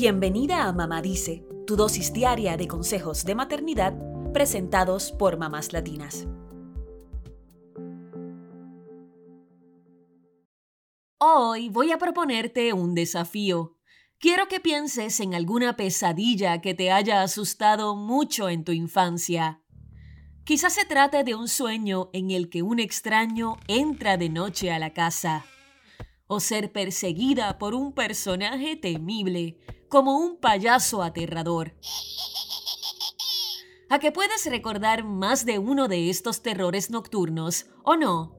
Bienvenida a Mamá Dice, tu dosis diaria de consejos de maternidad presentados por mamás latinas. Hoy voy a proponerte un desafío. Quiero que pienses en alguna pesadilla que te haya asustado mucho en tu infancia. Quizás se trate de un sueño en el que un extraño entra de noche a la casa, o ser perseguida por un personaje temible, como un payaso aterrador. ¿A que puedes recordar más de uno de estos terrores nocturnos o no?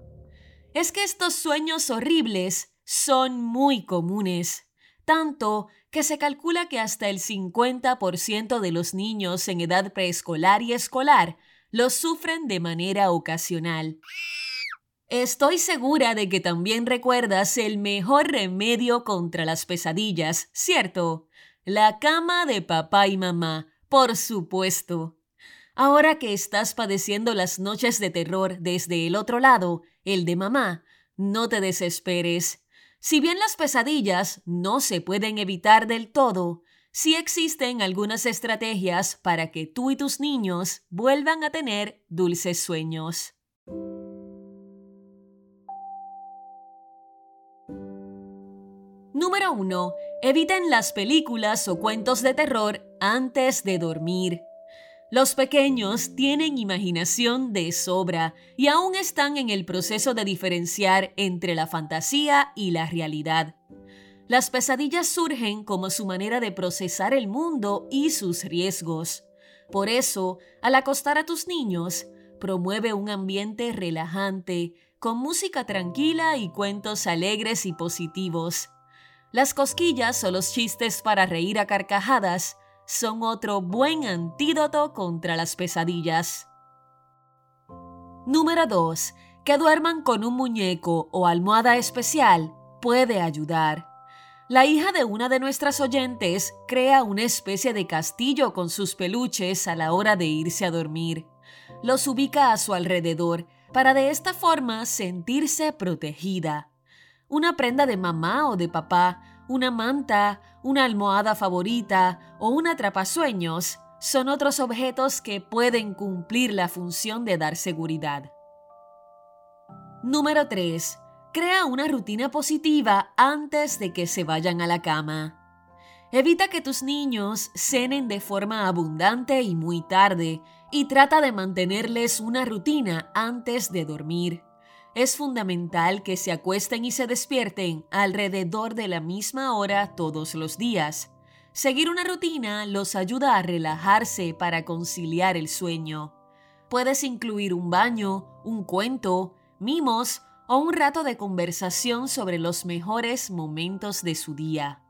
Es que estos sueños horribles son muy comunes, tanto que se calcula que hasta el 50% de los niños en edad preescolar y escolar los sufren de manera ocasional. Estoy segura de que también recuerdas el mejor remedio contra las pesadillas, ¿cierto? La cama de papá y mamá, por supuesto. Ahora que estás padeciendo las noches de terror desde el otro lado, el de mamá, no te desesperes. Si bien las pesadillas no se pueden evitar del todo, sí existen algunas estrategias para que tú y tus niños vuelvan a tener dulces sueños. Número 1. Eviten las películas o cuentos de terror antes de dormir. Los pequeños tienen imaginación de sobra y aún están en el proceso de diferenciar entre la fantasía y la realidad. Las pesadillas surgen como su manera de procesar el mundo y sus riesgos. Por eso, al acostar a tus niños, promueve un ambiente relajante, con música tranquila y cuentos alegres y positivos. Las cosquillas o los chistes para reír a carcajadas son otro buen antídoto contra las pesadillas. Número 2. Que duerman con un muñeco o almohada especial puede ayudar. La hija de una de nuestras oyentes crea una especie de castillo con sus peluches a la hora de irse a dormir. Los ubica a su alrededor para de esta forma sentirse protegida. Una prenda de mamá o de papá, una manta, una almohada favorita o un atrapasueños son otros objetos que pueden cumplir la función de dar seguridad. Número 3 Crea una rutina positiva antes de que se vayan a la cama. Evita que tus niños cenen de forma abundante y muy tarde y trata de mantenerles una rutina antes de dormir. Es fundamental que se acuesten y se despierten alrededor de la misma hora todos los días. Seguir una rutina los ayuda a relajarse para conciliar el sueño. Puedes incluir un baño, un cuento, mimos o un rato de conversación sobre los mejores momentos de su día.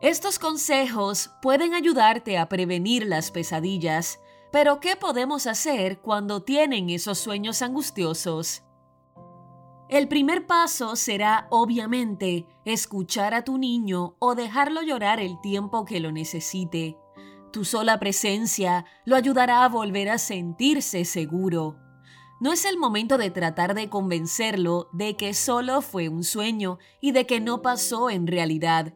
Estos consejos pueden ayudarte a prevenir las pesadillas, pero ¿qué podemos hacer cuando tienen esos sueños angustiosos? El primer paso será, obviamente, escuchar a tu niño o dejarlo llorar el tiempo que lo necesite. Tu sola presencia lo ayudará a volver a sentirse seguro. No es el momento de tratar de convencerlo de que solo fue un sueño y de que no pasó en realidad.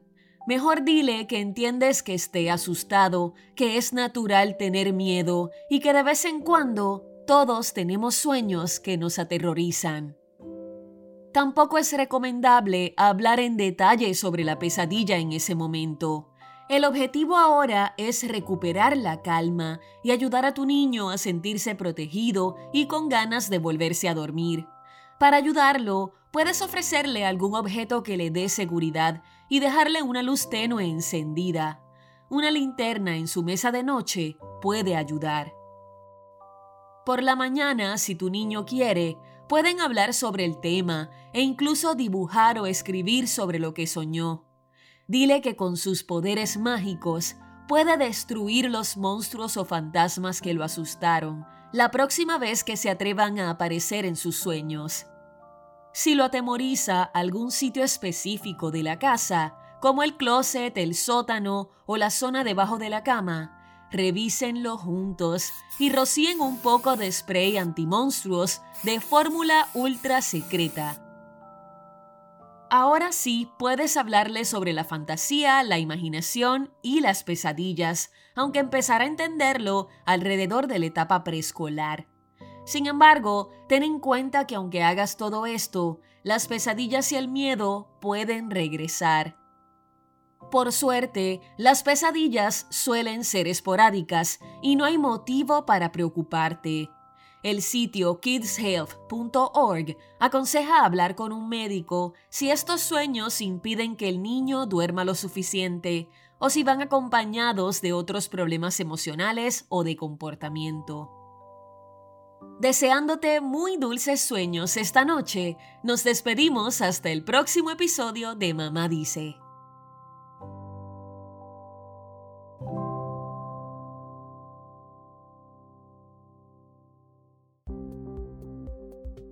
Mejor dile que entiendes que esté asustado, que es natural tener miedo y que de vez en cuando todos tenemos sueños que nos aterrorizan. Tampoco es recomendable hablar en detalle sobre la pesadilla en ese momento. El objetivo ahora es recuperar la calma y ayudar a tu niño a sentirse protegido y con ganas de volverse a dormir. Para ayudarlo, puedes ofrecerle algún objeto que le dé seguridad y dejarle una luz tenue encendida. Una linterna en su mesa de noche puede ayudar. Por la mañana, si tu niño quiere, pueden hablar sobre el tema e incluso dibujar o escribir sobre lo que soñó. Dile que con sus poderes mágicos puede destruir los monstruos o fantasmas que lo asustaron la próxima vez que se atrevan a aparecer en sus sueños. Si lo atemoriza algún sitio específico de la casa, como el closet, el sótano o la zona debajo de la cama, revísenlo juntos y rocíen un poco de spray antimonstruos de fórmula ultra secreta Ahora sí puedes hablarle sobre la fantasía, la imaginación y las pesadillas, aunque empezará a entenderlo alrededor de la etapa preescolar. Sin embargo, ten en cuenta que aunque hagas todo esto, las pesadillas y el miedo pueden regresar. Por suerte, las pesadillas suelen ser esporádicas y no hay motivo para preocuparte. El sitio kidshealth.org aconseja hablar con un médico si estos sueños impiden que el niño duerma lo suficiente o si van acompañados de otros problemas emocionales o de comportamiento. Deseándote muy dulces sueños esta noche, nos despedimos hasta el próximo episodio de Mamá Dice.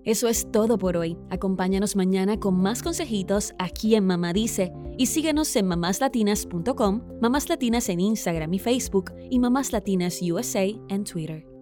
Eso es todo por hoy. Acompáñanos mañana con más consejitos aquí en Mamá Dice y síguenos en mamáslatinas.com, Mamás Latinas en Instagram y Facebook y Mamás Latinas USA en Twitter.